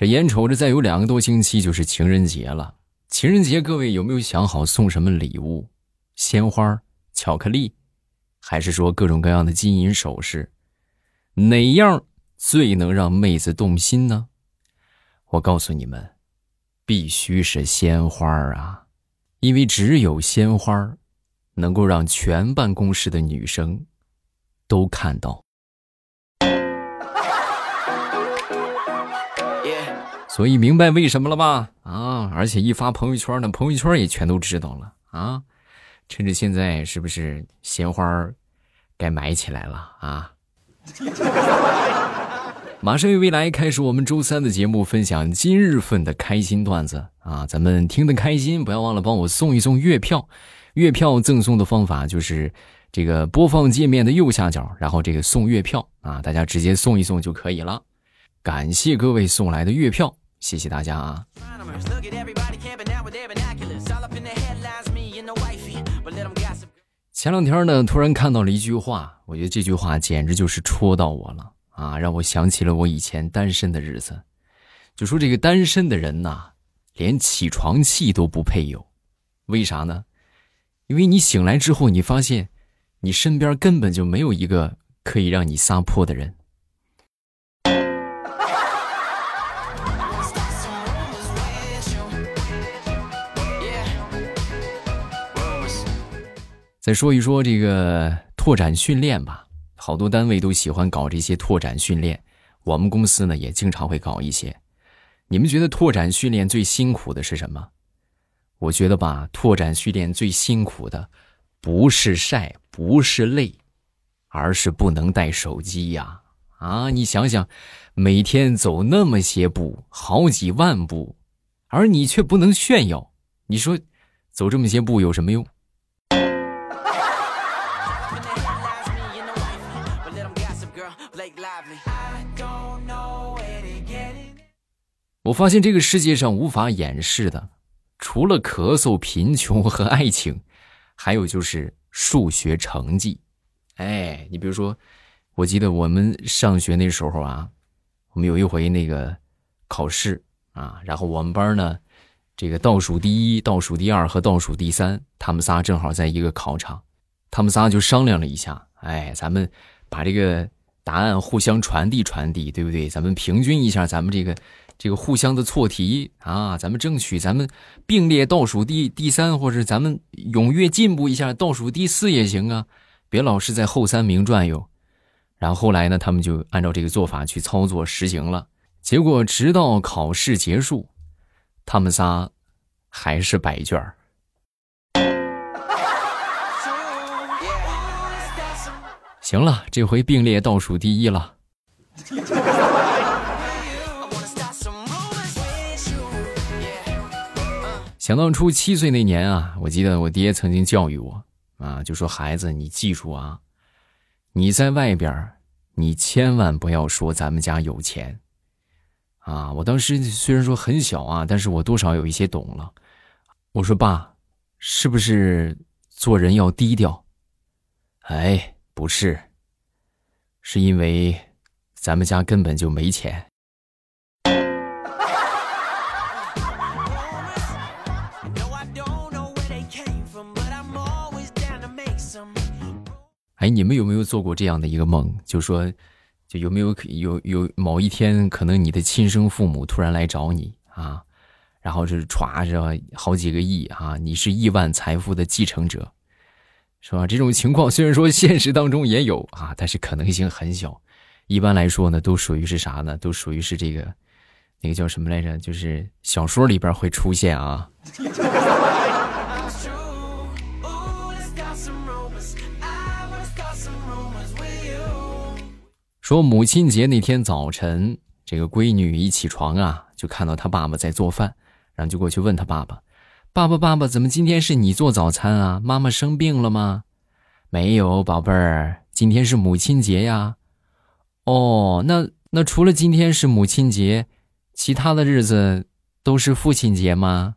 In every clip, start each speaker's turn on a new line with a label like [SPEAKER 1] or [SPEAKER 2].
[SPEAKER 1] 这眼瞅着再有两个多星期就是情人节了。情人节，各位有没有想好送什么礼物？鲜花、巧克力，还是说各种各样的金银首饰？哪样最能让妹子动心呢？我告诉你们，必须是鲜花啊！因为只有鲜花，能够让全办公室的女生都看到。所以明白为什么了吧？啊！而且一发朋友圈呢，朋友圈也全都知道了啊！趁着现在，是不是鲜花该买起来了啊？马上与未来开始我们周三的节目，分享今日份的开心段子啊！咱们听得开心，不要忘了帮我送一送月票。月票赠送的方法就是这个播放界面的右下角，然后这个送月票啊，大家直接送一送就可以了。感谢各位送来的月票。谢谢大家啊！前两天呢，突然看到了一句话，我觉得这句话简直就是戳到我了啊！让我想起了我以前单身的日子。就说这个单身的人呐，连起床气都不配有，为啥呢？因为你醒来之后，你发现你身边根本就没有一个可以让你撒泼的人。再说一说这个拓展训练吧，好多单位都喜欢搞这些拓展训练，我们公司呢也经常会搞一些。你们觉得拓展训练最辛苦的是什么？我觉得吧，拓展训练最辛苦的不是晒，不是累，而是不能带手机呀！啊，你想想，每天走那么些步，好几万步，而你却不能炫耀，你说走这么些步有什么用？我发现这个世界上无法掩饰的，除了咳嗽、贫穷 和爱情，还有就是数学成绩。哎，你比如说，我记得我们上学那时候啊，我们有一回那个考试啊，然后我们班呢，这个倒数第一、倒数第二和倒数第三，他们仨正好在一个考场，他们仨就商量了一下，哎，咱们把这个答案互相传递传递，对不对？咱们平均一下咱们这个。这个互相的错题啊，咱们争取咱们并列倒数第第三，或者咱们踊跃进步一下，倒数第四也行啊，别老是在后三名转悠。然后后来呢，他们就按照这个做法去操作实行了。结果直到考试结束，他们仨还是白卷儿。行了，这回并列倒数第一了。想当初七岁那年啊，我记得我爹曾经教育我啊，就说孩子，你记住啊，你在外边，你千万不要说咱们家有钱啊。我当时虽然说很小啊，但是我多少有一些懂了。我说爸，是不是做人要低调？哎，不是，是因为咱们家根本就没钱。哎，你们有没有做过这样的一个梦？就说，就有没有有有某一天，可能你的亲生父母突然来找你啊，然后是歘着好几个亿啊，你是亿万财富的继承者，是吧？这种情况虽然说现实当中也有啊，但是可能性很小。一般来说呢，都属于是啥呢？都属于是这个那个叫什么来着？就是小说里边会出现啊。说母亲节那天早晨，这个闺女一起床啊，就看到她爸爸在做饭，然后就过去问她爸爸：“爸爸，爸爸，怎么今天是你做早餐啊？妈妈生病了吗？”“没有，宝贝儿，今天是母亲节呀。”“哦，那那除了今天是母亲节，其他的日子都是父亲节吗？”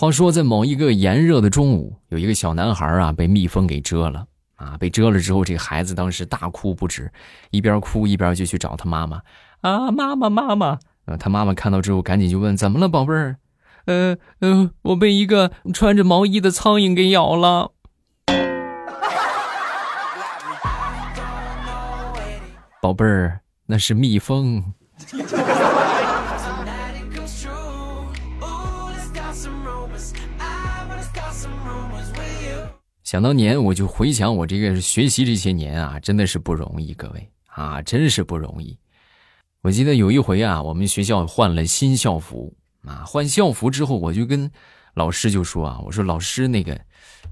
[SPEAKER 1] 话说，在某一个炎热的中午，有一个小男孩啊被蜜蜂给蛰了啊！被蛰了之后，这个孩子当时大哭不止，一边哭一边就去找他妈妈啊！妈妈，妈妈！呃，他妈妈看到之后，赶紧就问：“怎么了，宝贝儿？”“呃，呃，我被一个穿着毛衣的苍蝇给咬了。”宝贝儿，那是蜜蜂。想当年，我就回想我这个学习这些年啊，真的是不容易，各位啊，真是不容易。我记得有一回啊，我们学校换了新校服啊，换校服之后，我就跟老师就说啊，我说老师那个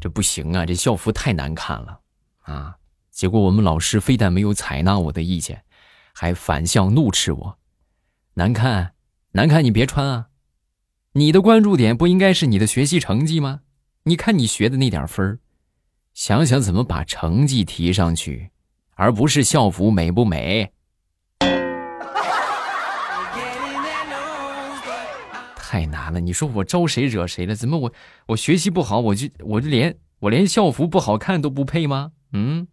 [SPEAKER 1] 这不行啊，这校服太难看了啊。结果我们老师非但没有采纳我的意见，还反向怒斥我：难看，难看，你别穿啊！你的关注点不应该是你的学习成绩吗？你看你学的那点分儿。想想怎么把成绩提上去，而不是校服美不美？太难了！你说我招谁惹谁了？怎么我我学习不好，我就我就连我连校服不好看都不配吗？嗯。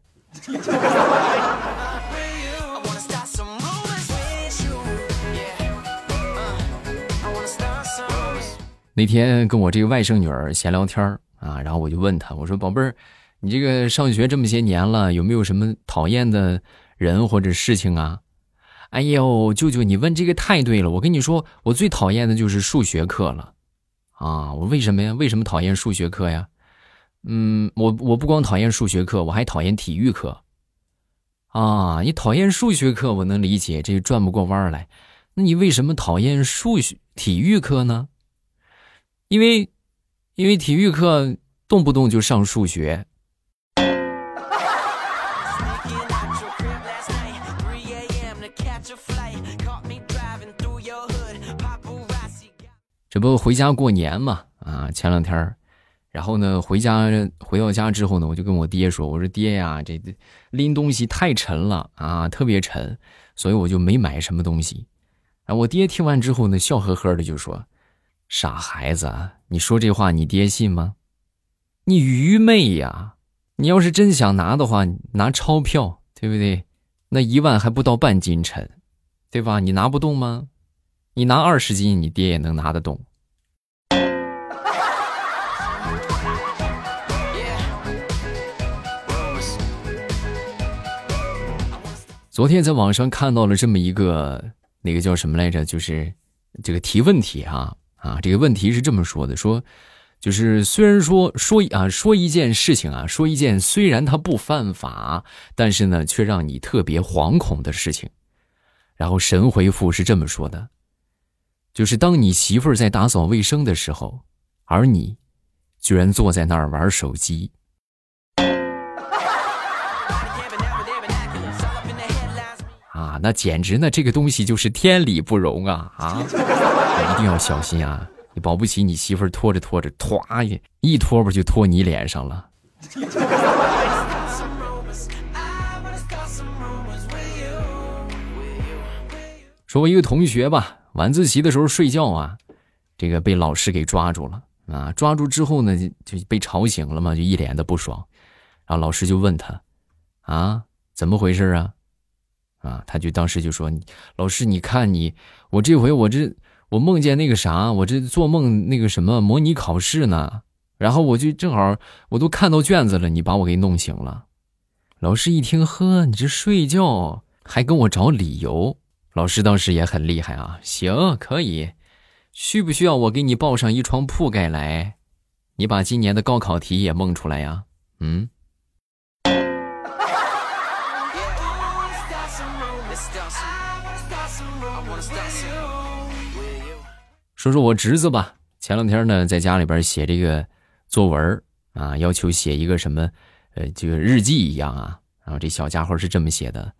[SPEAKER 1] 那天跟我这个外甥女儿闲聊天啊，然后我就问她，我说宝贝儿。你这个上学这么些年了，有没有什么讨厌的人或者事情啊？哎呦，舅舅，你问这个太对了。我跟你说，我最讨厌的就是数学课了。啊，我为什么呀？为什么讨厌数学课呀？嗯，我我不光讨厌数学课，我还讨厌体育课。啊，你讨厌数学课，我能理解，这转不过弯来。那你为什么讨厌数学体育课呢？因为，因为体育课动不动就上数学。这不回家过年嘛？啊，前两天然后呢，回家回到家之后呢，我就跟我爹说：“我说爹呀，这拎东西太沉了啊，特别沉，所以我就没买什么东西。”啊，我爹听完之后呢，笑呵呵的就说：“傻孩子，你说这话你爹信吗？你愚昧呀！你要是真想拿的话，拿钞票，对不对？那一万还不到半斤沉，对吧？你拿不动吗？”你拿二十斤，你爹也能拿得动。昨天在网上看到了这么一个，那个叫什么来着？就是这个提问题啊啊！这个问题是这么说的：说就是虽然说说啊说一件事情啊，说一件虽然它不犯法，但是呢却让你特别惶恐的事情。然后神回复是这么说的。就是当你媳妇儿在打扫卫生的时候，而你居然坐在那儿玩手机，啊，那简直呢这个东西就是天理不容啊啊！一定要小心啊！你保不齐你媳妇儿拖着拖着，唰一一拖把就拖你脸上了。说我一个同学吧。晚自习的时候睡觉啊，这个被老师给抓住了啊！抓住之后呢，就就被吵醒了嘛，就一脸的不爽。然后老师就问他：“啊，怎么回事啊？”啊，他就当时就说：“老师，你看你，我这回我这我梦见那个啥，我这做梦那个什么模拟考试呢，然后我就正好我都看到卷子了，你把我给弄醒了。”老师一听，呵，你这睡觉还跟我找理由。老师当时也很厉害啊，行，可以，需不需要我给你抱上一床铺盖来？你把今年的高考题也蒙出来呀？嗯。说说我侄子吧，前两天呢，在家里边写这个作文啊，要求写一个什么，呃，这个日记一样啊。然后这小家伙是这么写的，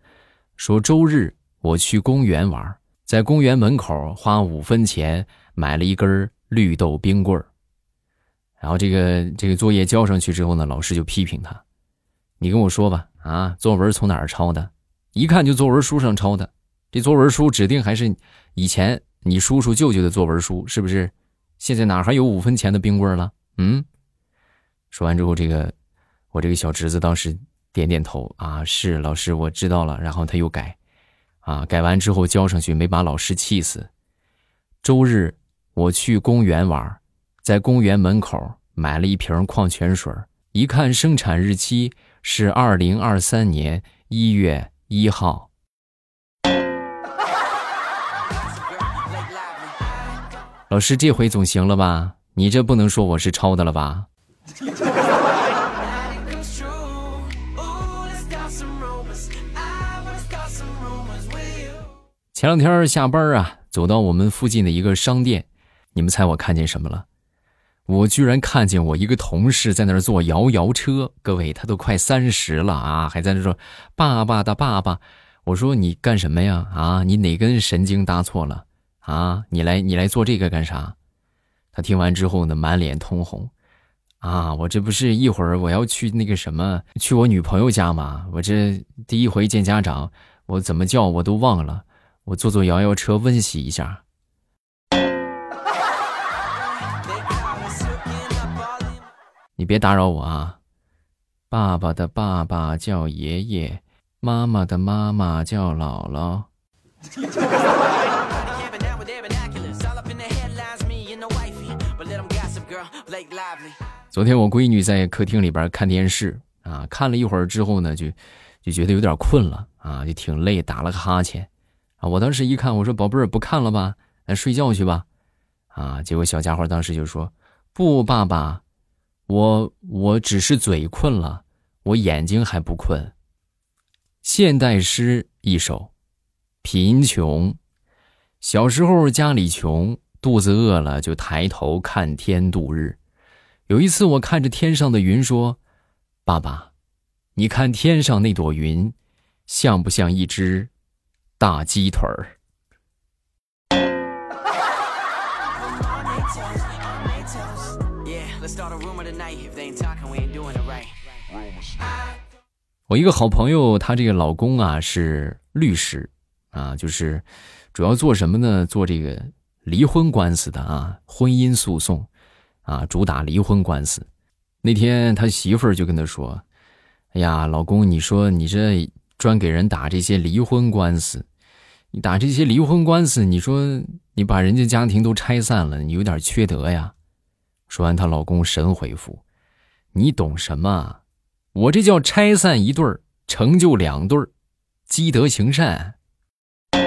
[SPEAKER 1] 说周日。我去公园玩，在公园门口花五分钱买了一根绿豆冰棍儿。然后这个这个作业交上去之后呢，老师就批评他：“你跟我说吧，啊，作文从哪儿抄的？一看就作文书上抄的。这作文书指定还是以前你叔叔舅舅的作文书，是不是？现在哪还有五分钱的冰棍了？嗯。说完之后，这个我这个小侄子当时点点头啊，是老师，我知道了。然后他又改，啊，改完之后交上去，没把老师气死。周日我去公园玩，在公园门口买了一瓶矿泉水，一看生产日期是二零二三年一月一号。老师，这回总行了吧？你这不能说我是抄的了吧？前两天下班啊，走到我们附近的一个商店，你们猜我看见什么了？我居然看见我一个同事在那儿坐摇摇车。各位，他都快三十了啊，还在那说“爸爸的爸爸”。我说你干什么呀？啊，你哪根神经搭错了啊？你来，你来做这个干啥？他听完之后呢，满脸通红。啊，我这不是一会儿我要去那个什么，去我女朋友家吗？我这第一回见家长，我怎么叫我都忘了。我坐坐摇摇车温习一下。你别打扰我啊！爸爸的爸爸叫爷爷，妈妈的妈妈叫姥姥。昨天我闺女在客厅里边看电视啊，看了一会儿之后呢，就就觉得有点困了啊，就挺累，打了个哈欠我当时一看，我说：“宝贝儿，不看了吧，来睡觉去吧。”啊，结果小家伙当时就说：“不，爸爸，我我只是嘴困了，我眼睛还不困。”现代诗一首：贫穷。小时候家里穷，肚子饿了就抬头看天度日。有一次，我看着天上的云说：“爸爸，你看天上那朵云，像不像一只大鸡腿儿？”我一个好朋友，她这个老公啊是律师啊，就是主要做什么呢？做这个离婚官司的啊，婚姻诉讼。啊，主打离婚官司。那天他媳妇儿就跟他说：“哎呀，老公，你说你这专给人打这些离婚官司，你打这些离婚官司，你说你把人家家庭都拆散了，你有点缺德呀。”说完，她老公神回复：“你懂什么？我这叫拆散一对儿，成就两对儿，积德行善。”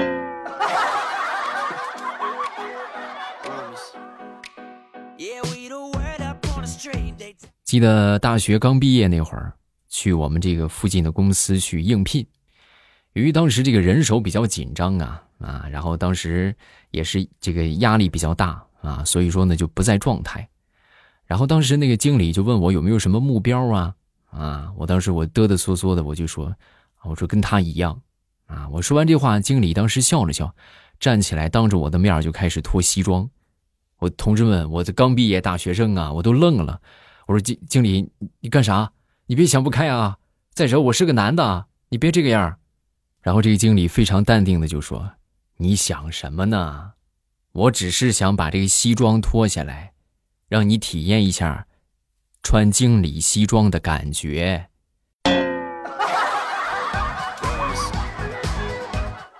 [SPEAKER 1] 记得大学刚毕业那会儿，去我们这个附近的公司去应聘。由于当时这个人手比较紧张啊啊，然后当时也是这个压力比较大啊，所以说呢就不在状态。然后当时那个经理就问我有没有什么目标啊啊，我当时我哆哆嗦嗦的我就说，我说跟他一样啊。我说完这话，经理当时笑了笑，站起来当着我的面就开始脱西装。我同志们，我这刚毕业大学生啊，我都愣了。我说经经理，你干啥？你别想不开啊！再者，我是个男的，你别这个样。然后这个经理非常淡定的就说：“你想什么呢？我只是想把这个西装脱下来，让你体验一下穿经理西装的感觉。”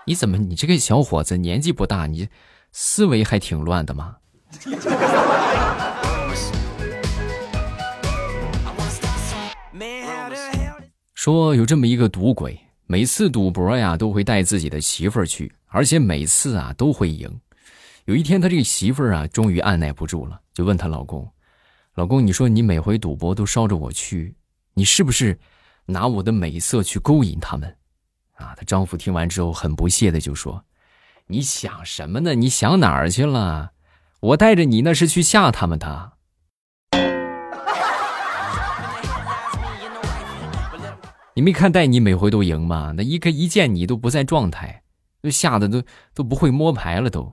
[SPEAKER 1] 你怎么，你这个小伙子年纪不大，你思维还挺乱的吗？说有这么一个赌鬼，每次赌博呀都会带自己的媳妇儿去，而且每次啊都会赢。有一天，他这个媳妇儿啊终于按耐不住了，就问她老公：“老公，你说你每回赌博都捎着我去，你是不是拿我的美色去勾引他们？”啊，她丈夫听完之后很不屑的就说：“你想什么呢？你想哪儿去了？我带着你那是去吓他们的。”你没看带你每回都赢吗？那一个一见你都不在状态，都吓得都都不会摸牌了都。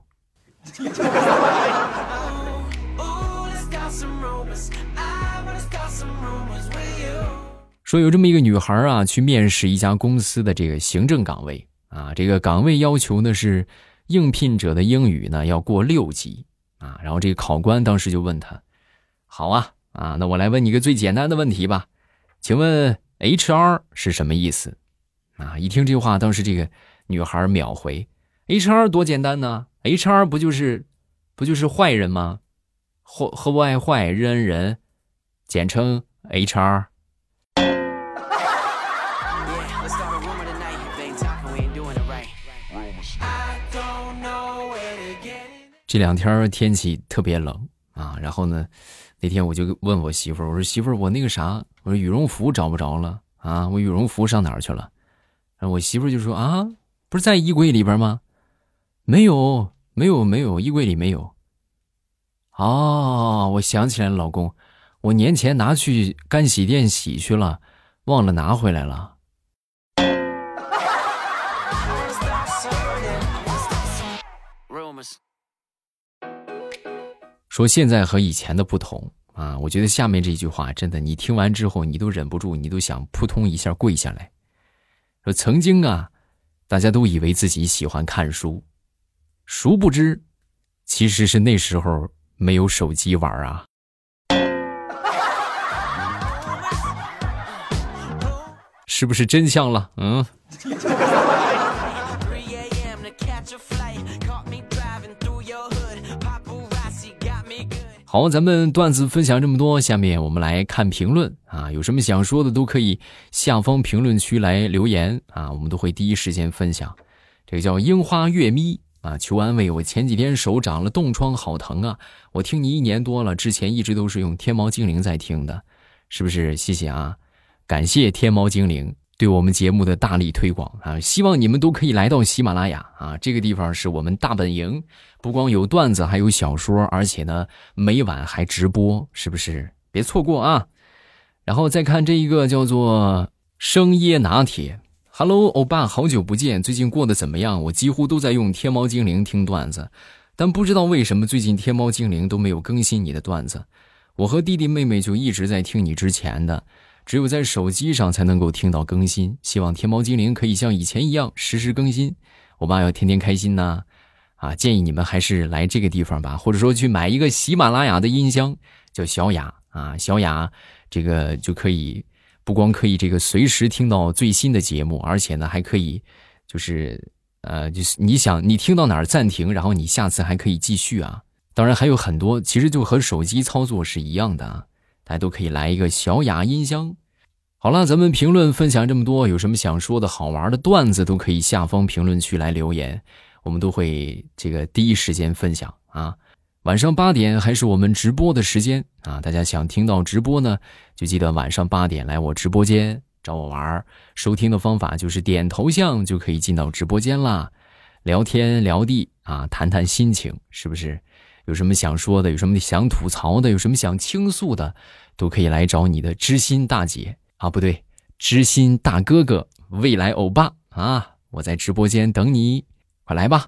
[SPEAKER 1] 说有这么一个女孩啊，去面试一家公司的这个行政岗位啊，这个岗位要求呢是应聘者的英语呢要过六级啊。然后这个考官当时就问他：“好啊，啊，那我来问你个最简单的问题吧，请问 HR 是什么意思？”啊，一听这话，当时这个女孩秒回：“HR 多简单呢，HR 不就是不就是坏人吗？和和外坏，人人，简称 HR。”这两天天气特别冷啊，然后呢，那天我就问我媳妇儿，我说媳妇儿，我那个啥，我说羽绒服找不着了啊，我羽绒服上哪儿去了？然后我媳妇儿就说啊，不是在衣柜里边吗？没有，没有，没有，衣柜里没有。哦，我想起来了，老公，我年前拿去干洗店洗去了，忘了拿回来了。说现在和以前的不同啊，我觉得下面这句话真的，你听完之后，你都忍不住，你都想扑通一下跪下来。说曾经啊，大家都以为自己喜欢看书，殊不知，其实是那时候没有手机玩啊。是不是真相了？嗯。好，咱们段子分享这么多，下面我们来看评论啊，有什么想说的都可以下方评论区来留言啊，我们都会第一时间分享。这个叫樱花月咪啊，求安慰，我前几天手长了冻疮，好疼啊！我听你一年多了，之前一直都是用天猫精灵在听的，是不是？谢谢啊，感谢天猫精灵。对我们节目的大力推广啊！希望你们都可以来到喜马拉雅啊，这个地方是我们大本营，不光有段子，还有小说，而且呢，每晚还直播，是不是？别错过啊！然后再看这一个叫做生椰拿铁，Hello，欧巴，好久不见，最近过得怎么样？我几乎都在用天猫精灵听段子，但不知道为什么最近天猫精灵都没有更新你的段子，我和弟弟妹妹就一直在听你之前的。只有在手机上才能够听到更新，希望天猫精灵可以像以前一样实时更新，我爸要天天开心呐！啊，建议你们还是来这个地方吧，或者说去买一个喜马拉雅的音箱，叫小雅啊，小雅这个就可以不光可以这个随时听到最新的节目，而且呢还可以就是呃就是你想你听到哪儿暂停，然后你下次还可以继续啊。当然还有很多，其实就和手机操作是一样的啊。大家都可以来一个小雅音箱。好了，咱们评论分享这么多，有什么想说的好玩的段子，都可以下方评论区来留言，我们都会这个第一时间分享啊。晚上八点还是我们直播的时间啊，大家想听到直播呢，就记得晚上八点来我直播间找我玩。收听的方法就是点头像就可以进到直播间啦，聊天聊地啊，谈谈心情，是不是？有什么想说的，有什么想吐槽的，有什么想倾诉的，都可以来找你的知心大姐啊，不对，知心大哥哥，未来欧巴啊！我在直播间等你，快来吧。